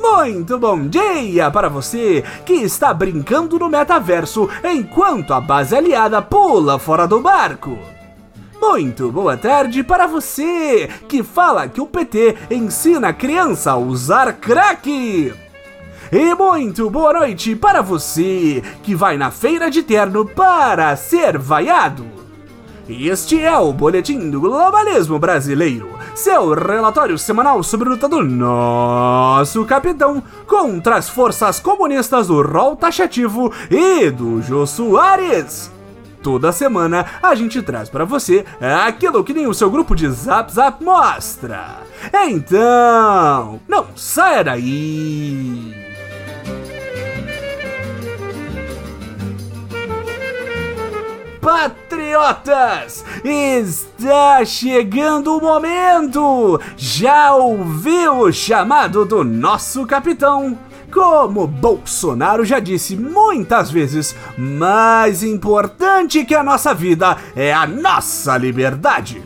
Muito bom dia para você que está brincando no metaverso enquanto a base aliada pula fora do barco. Muito boa tarde para você que fala que o PT ensina a criança a usar crack. E muito boa noite para você que vai na feira de terno para ser vaiado. Este é o Boletim do Globalismo Brasileiro, seu relatório semanal sobre a luta do nosso capitão contra as forças comunistas do rol taxativo e do Jô Soares. Toda semana a gente traz para você aquilo que nem o seu grupo de Zap Zap mostra. Então, não saia daí! Patriotas, está chegando o momento! Já ouviu o chamado do nosso capitão? Como Bolsonaro já disse muitas vezes, mais importante que a nossa vida é a nossa liberdade.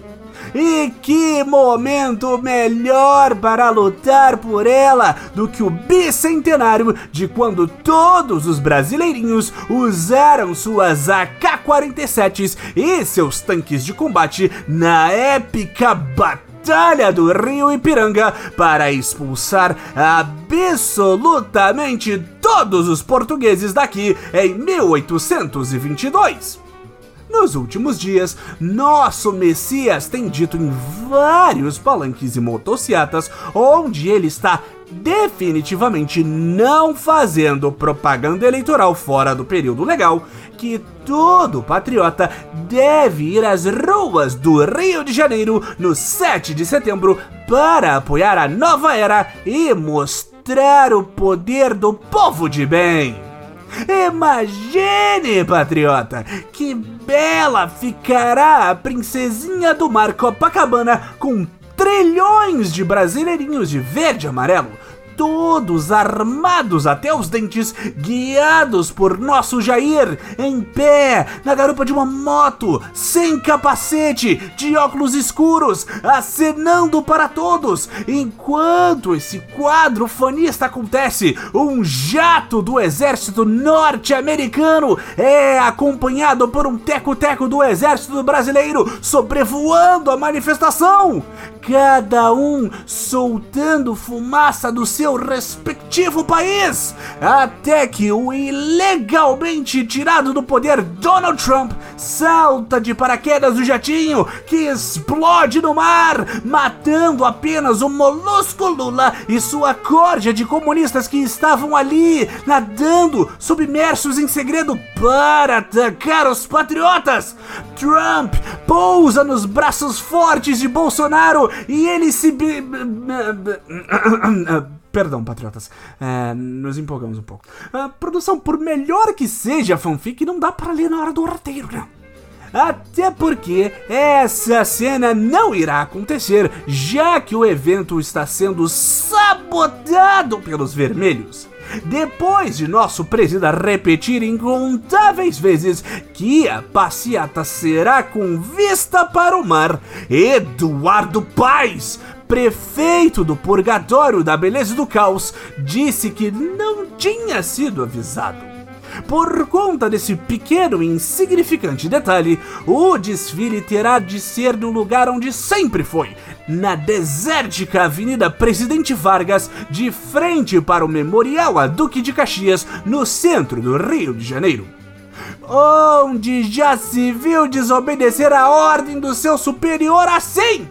E que momento melhor para lutar por ela do que o bicentenário de quando todos os brasileirinhos usaram suas AK-47s e seus tanques de combate na épica Batalha do Rio Ipiranga para expulsar absolutamente todos os portugueses daqui em 1822. Nos últimos dias, nosso Messias tem dito em vários palanques e motocicletas onde ele está definitivamente não fazendo propaganda eleitoral fora do período legal, que todo patriota deve ir às ruas do Rio de Janeiro no 7 de setembro para apoiar a nova era e mostrar o poder do povo de bem. Imagine, patriota, que bela ficará a princesinha do mar Copacabana com trilhões de brasileirinhos de verde e amarelo todos armados até os dentes, guiados por nosso Jair, em pé, na garupa de uma moto, sem capacete, de óculos escuros, acenando para todos. Enquanto esse quadro fanista acontece, um jato do exército norte-americano é acompanhado por um teco-teco do exército brasileiro sobrevoando a manifestação cada um soltando fumaça do seu respectivo país, até que o ilegalmente tirado do poder Donald Trump salta de paraquedas do jatinho que explode no mar, matando apenas o molusco Lula e sua corja de comunistas que estavam ali nadando, submersos em segredo para atacar os patriotas. Trump pousa nos braços fortes de Bolsonaro e ele se. Perdão, patriotas. É, nos empolgamos um pouco. A produção, por melhor que seja a fanfic, não dá para ler na hora do roteiro, não. Até porque essa cena não irá acontecer, já que o evento está sendo sabotado pelos vermelhos. Depois de nosso presida repetir incontáveis vezes que a passeata será com vista para o mar, Eduardo Paes, prefeito do Purgatório da Beleza do Caos, disse que não tinha sido avisado. Por conta desse pequeno e insignificante detalhe, o desfile terá de ser no lugar onde sempre foi, na desértica Avenida Presidente Vargas, de frente para o Memorial a Duque de Caxias, no centro do Rio de Janeiro. Onde já se viu desobedecer a ordem do seu superior assim?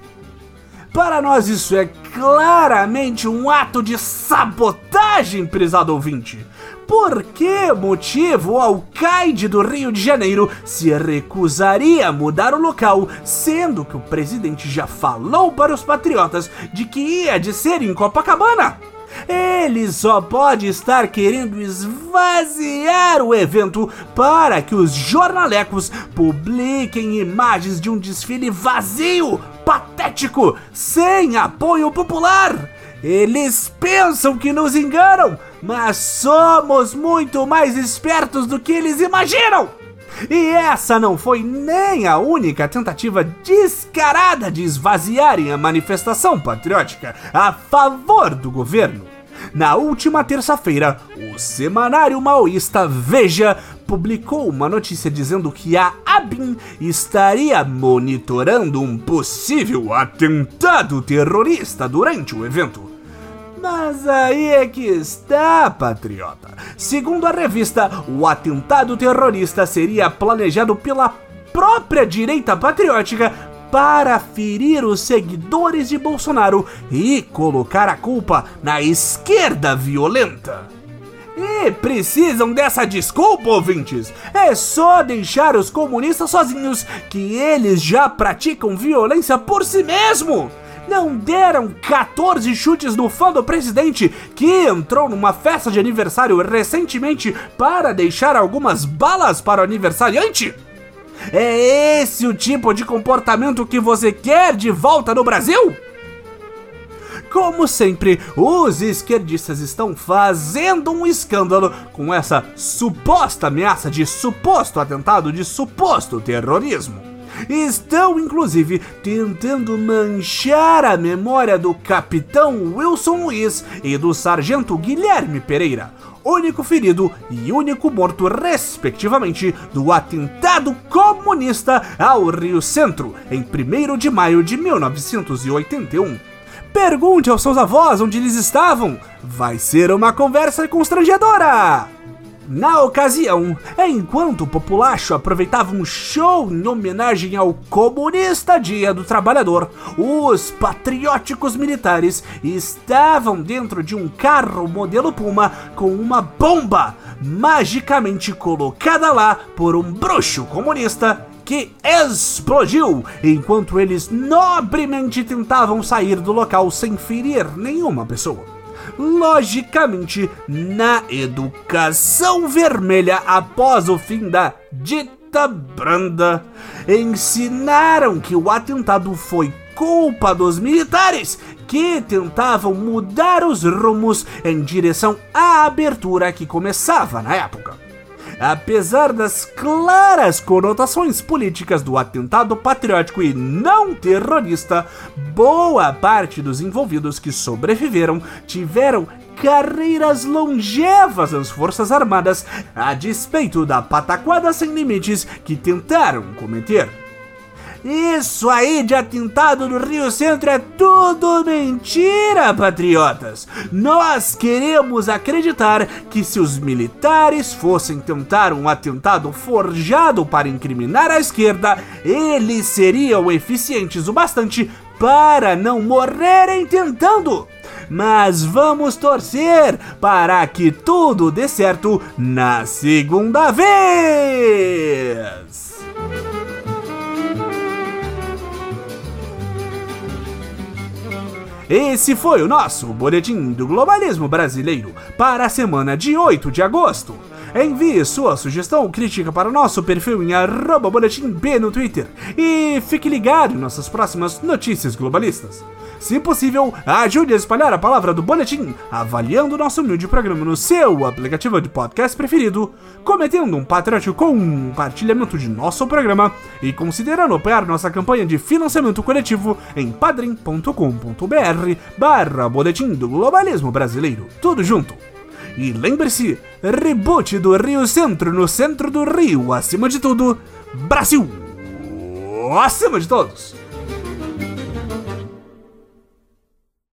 Para nós, isso é claramente um ato de sabotagem, prezado ouvinte. Por que motivo o alcaide do Rio de Janeiro se recusaria a mudar o local, sendo que o presidente já falou para os patriotas de que ia de ser em Copacabana? Ele só pode estar querendo esvaziar o evento para que os jornalecos publiquem imagens de um desfile vazio, patético, sem apoio popular. Eles pensam que nos enganam, mas somos muito mais espertos do que eles imaginam! E essa não foi nem a única tentativa descarada de esvaziarem a manifestação patriótica a favor do governo. Na última terça-feira, o semanário maoísta Veja publicou uma notícia dizendo que a ABIN estaria monitorando um possível atentado terrorista durante o evento. Mas aí é que está, patriota. Segundo a revista, o atentado terrorista seria planejado pela própria direita patriótica para ferir os seguidores de Bolsonaro e colocar a culpa na esquerda violenta. E precisam dessa desculpa, ouvintes? É só deixar os comunistas sozinhos, que eles já praticam violência por si mesmo não deram 14 chutes no fã do presidente que entrou numa festa de aniversário recentemente para deixar algumas balas para o aniversariante? É esse o tipo de comportamento que você quer de volta no Brasil? Como sempre, os esquerdistas estão fazendo um escândalo com essa suposta ameaça de suposto atentado de suposto terrorismo. Estão, inclusive, tentando manchar a memória do capitão Wilson Luiz e do sargento Guilherme Pereira, único ferido e único morto, respectivamente, do atentado comunista ao Rio Centro, em 1 de maio de 1981. Pergunte aos seus avós onde eles estavam. Vai ser uma conversa constrangedora! Na ocasião, enquanto o populacho aproveitava um show em homenagem ao comunista Dia do Trabalhador, os patrióticos militares estavam dentro de um carro modelo Puma com uma bomba magicamente colocada lá por um bruxo comunista que explodiu enquanto eles nobremente tentavam sair do local sem ferir nenhuma pessoa logicamente, na educação vermelha após o fim da dita branda, ensinaram que o atentado foi culpa dos militares que tentavam mudar os rumos em direção à abertura que começava na época. Apesar das claras conotações políticas do atentado patriótico e não terrorista, boa parte dos envolvidos que sobreviveram tiveram carreiras longevas nas Forças Armadas, a despeito da pataquada sem limites que tentaram cometer. Isso aí de atentado no Rio Centro é tudo mentira, patriotas! Nós queremos acreditar que se os militares fossem tentar um atentado forjado para incriminar a esquerda, eles seriam eficientes o bastante para não morrerem tentando. Mas vamos torcer para que tudo dê certo na segunda vez! Esse foi o nosso Boletim do Globalismo Brasileiro para a semana de 8 de agosto. Envie sua sugestão ou crítica para nosso perfil em arroba boletim B no Twitter e fique ligado em nossas próximas notícias globalistas. Se possível, ajude a espalhar a palavra do boletim, avaliando nosso humilde programa no seu aplicativo de podcast preferido, cometendo um patriótico compartilhamento de nosso programa e considerando apoiar nossa campanha de financiamento coletivo em padrim.com.br barra boletim do globalismo brasileiro. Tudo junto. E lembre-se, reboot do Rio Centro no centro do Rio, acima de tudo, Brasil! Acima de todos!